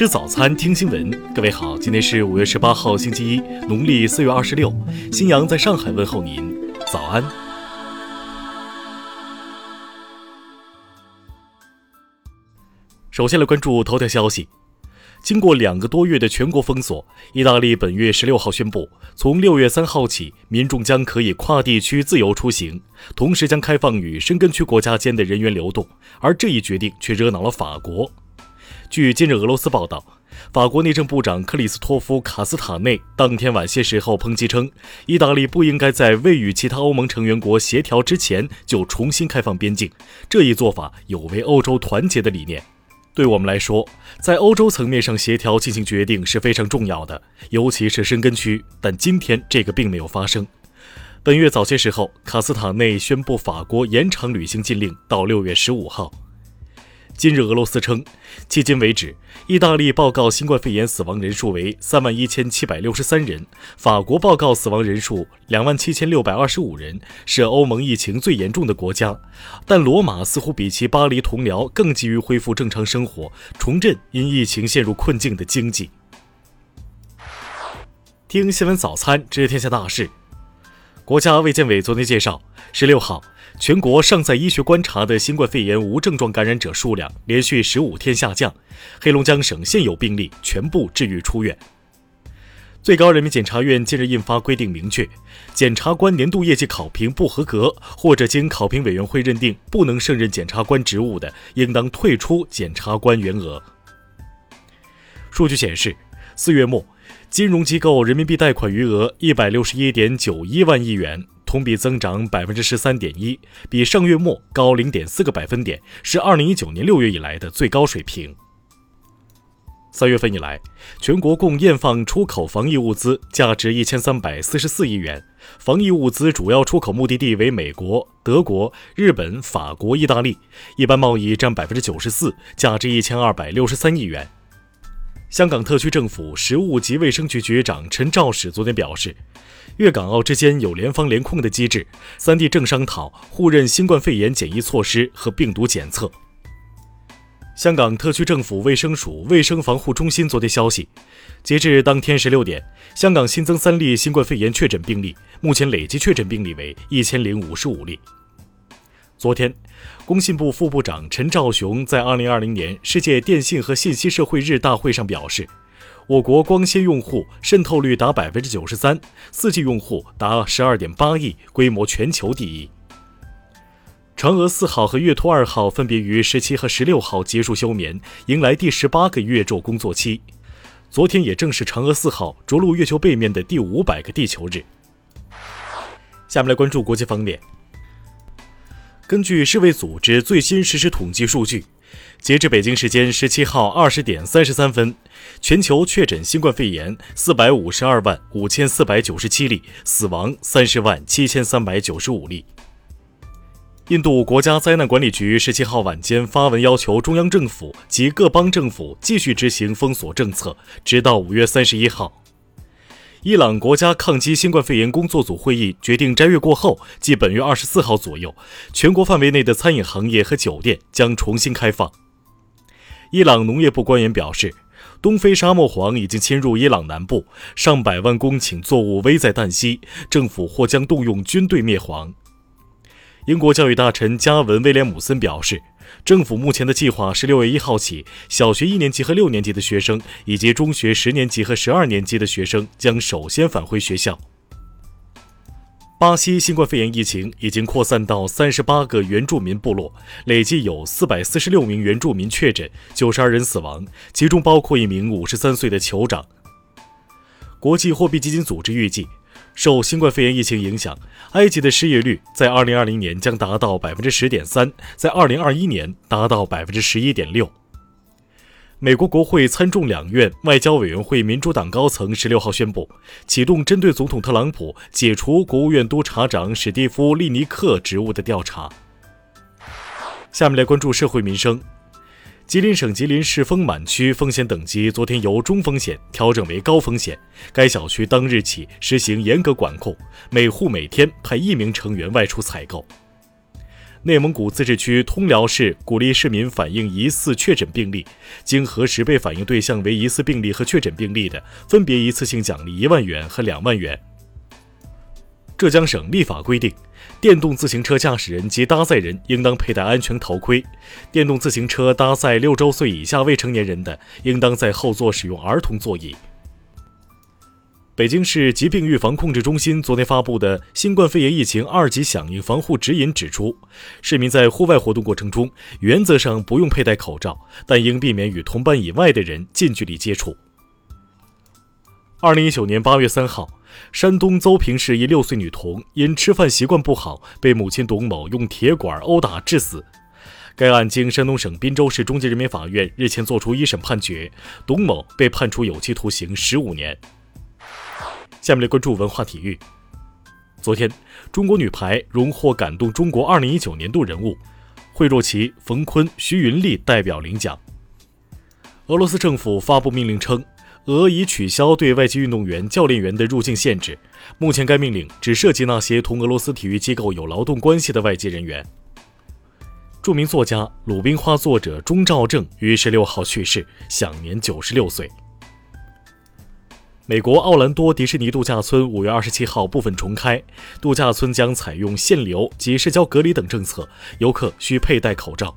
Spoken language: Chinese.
吃早餐，听新闻。各位好，今天是五月十八号，星期一，农历四月二十六。新阳在上海问候您，早安。首先来关注头条消息。经过两个多月的全国封锁，意大利本月十六号宣布，从六月三号起，民众将可以跨地区自由出行，同时将开放与申根区国家间的人员流动。而这一决定却惹恼了法国。据今日俄罗斯报道，法国内政部长克里斯托夫·卡斯塔内当天晚些时候抨击称，意大利不应该在未与其他欧盟成员国协调之前就重新开放边境，这一做法有违欧洲团结的理念。对我们来说，在欧洲层面上协调进行决定是非常重要的，尤其是深根区。但今天这个并没有发生。本月早些时候，卡斯塔内宣布法国延长旅行禁令到六月十五号。今日，俄罗斯称，迄今为止，意大利报告新冠肺炎死亡人数为三万一千七百六十三人，法国报告死亡人数两万七千六百二十五人，是欧盟疫情最严重的国家。但罗马似乎比其巴黎同僚更急于恢复正常生活，重振因疫情陷入困境的经济。听新闻早餐知天下大事。国家卫健委昨天介绍，十六号。全国尚在医学观察的新冠肺炎无症状感染者数量连续十五天下降，黑龙江省现有病例全部治愈出院。最高人民检察院近日印发规定，明确检察官年度业绩考评不合格或者经考评委员会认定不能胜任检察官职务的，应当退出检察官员额。数据显示，四月末，金融机构人民币贷款余额一百六十一点九一万亿元。同比增长百分之十三点一，比上月末高零点四个百分点，是二零一九年六月以来的最高水平。三月份以来，全国共验放出口防疫物资价值一千三百四十四亿元，防疫物资主要出口目的地为美国、德国、日本、法国、意大利，一般贸易占百分之九十四，价值一千二百六十三亿元。香港特区政府食物及卫生局局长陈肇始昨天表示，粤港澳之间有联防联控的机制，三地正商讨互认新冠肺炎检疫措施和病毒检测。香港特区政府卫生署卫生防护中心昨天消息，截至当天十六点，香港新增三例新冠肺炎确诊病例，目前累计确诊病例为一千零五十五例。昨天，工信部副部长陈肇雄在2020年世界电信和信息社会日大会上表示，我国光纤用户渗透率达百分之九十三，4G 用户达十二点八亿，规模全球第一。嫦娥四号和月兔二号分别于十七和十六号结束休眠，迎来第十八个月昼工作期。昨天也正是嫦娥四号着陆月球背面的第五百个地球日。下面来关注国际方面。根据世卫组织最新实时统计数据，截至北京时间十七号二十点三十三分，全球确诊新冠肺炎四百五十二万五千四百九十七例，死亡三十万七千三百九十五例。印度国家灾难管理局十七号晚间发文要求中央政府及各邦政府继续执行封锁政策，直到五月三十一号。伊朗国家抗击新冠肺炎工作组会议决定，斋月过后，即本月二十四号左右，全国范围内的餐饮行业和酒店将重新开放。伊朗农业部官员表示，东非沙漠蝗已经侵入伊朗南部，上百万公顷作物危在旦夕，政府或将动用军队灭蝗。英国教育大臣加文·威廉姆森表示。政府目前的计划是六月一号起，小学一年级和六年级的学生，以及中学十年级和十二年级的学生将首先返回学校。巴西新冠肺炎疫情已经扩散到三十八个原住民部落，累计有四百四十六名原住民确诊，九十二人死亡，其中包括一名五十三岁的酋长。国际货币基金组织预计。受新冠肺炎疫情影响，埃及的失业率在2020年将达到百分之十点三，在2021年达到百分之十一点六。美国国会参众两院外交委员会民主党高层十六号宣布，启动针对总统特朗普解除国务院督察长史蒂夫·利尼克职务的调查。下面来关注社会民生。吉林省吉林市丰满区风险等级昨天由中风险调整为高风险，该小区当日起实行严格管控，每户每天派一名成员外出采购。内蒙古自治区通辽市鼓励市民反映疑似确诊病例，经核实被反映对象为疑似病例和确诊病例的，分别一次性奖励一万元和两万元。浙江省立法规定，电动自行车驾驶人及搭载人应当佩戴安全头盔。电动自行车搭载六周岁以下未成年人的，应当在后座使用儿童座椅。北京市疾病预防控制中心昨天发布的新冠肺炎疫情二级响应防护指引指出，市民在户外活动过程中，原则上不用佩戴口罩，但应避免与同伴以外的人近距离接触。二零一九年八月三号。山东邹平市一六岁女童因吃饭习惯不好，被母亲董某用铁管殴打致死。该案经山东省滨州市中级人民法院日前作出一审判决，董某被判处有期徒刑十五年。下面来关注文化体育。昨天，中国女排荣获感动中国二零一九年度人物，惠若琪、冯坤、徐云丽代表领奖。俄罗斯政府发布命令称。俄已取消对外籍运动员、教练员的入境限制。目前，该命令只涉及那些同俄罗斯体育机构有劳动关系的外籍人员。著名作家《鲁冰花》作者钟兆正于十六号去世，享年九十六岁。美国奥兰多迪士尼度假村五月二十七号部分重开，度假村将采用限流及社交隔离等政策，游客需佩戴口罩。